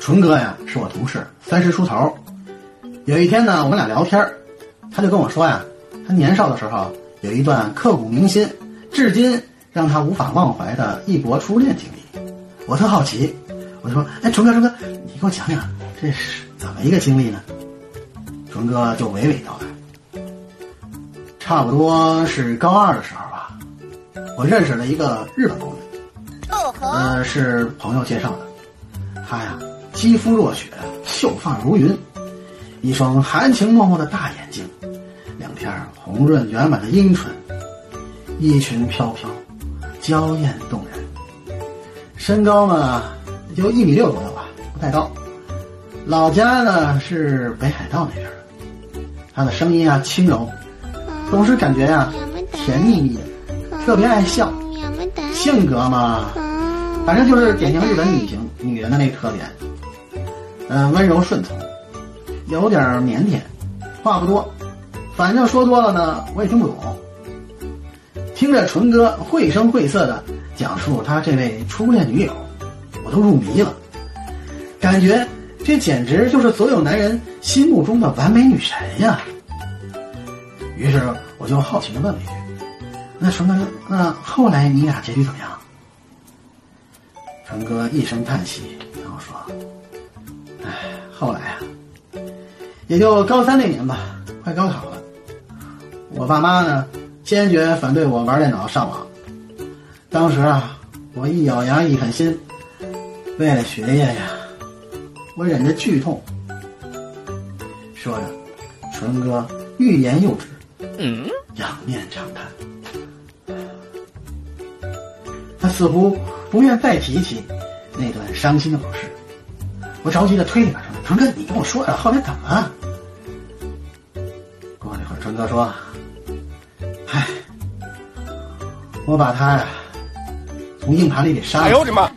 纯哥呀，是我同事，三十出头。有一天呢，我们俩聊天他就跟我说呀，他年少的时候有一段刻骨铭心、至今让他无法忘怀的异国初恋经历。我特好奇，我就说：“哎，纯哥，纯哥，你给我讲讲，这是怎么一个经历呢？”纯哥就娓娓道来：“差不多是高二的时候吧，我认识了一个日本姑娘，呃，是朋友介绍的。她呀，肌肤若雪，秀发如云。”一双含情脉脉的大眼睛，两片红润圆满的樱唇，衣裙飘飘，娇艳动人。身高呢，也就一米六左右吧，不太高。老家呢是北海道那边的。他的声音啊轻柔，总是感觉呀甜蜜蜜的，特别爱笑。性格嘛，反正就是典型日本女性女人的那特点，嗯，温柔顺从。有点腼腆，话不多，反正说多了呢，我也听不懂。听着纯哥绘声绘色的讲述他这位初恋女友，我都入迷了，感觉这简直就是所有男人心目中的完美女神呀。于是我就好奇的问了一句：“那纯哥，那后来你俩结局怎么样？”纯哥一声叹息，然后说：“，后来啊。”也就高三那年吧，快高考了。我爸妈呢，坚决反对我玩电脑上网。当时啊，我一咬牙一狠心，为了学业呀，我忍着剧痛。说着，纯哥欲言又止，嗯，仰面长叹。他似乎不愿再提起那段伤心的往事。我着急的推你把春：“哥，你跟我说呀，后来怎么了？”过了一会儿，春哥说：“哎，我把他呀从硬盘里给删了。”哎呦我的妈！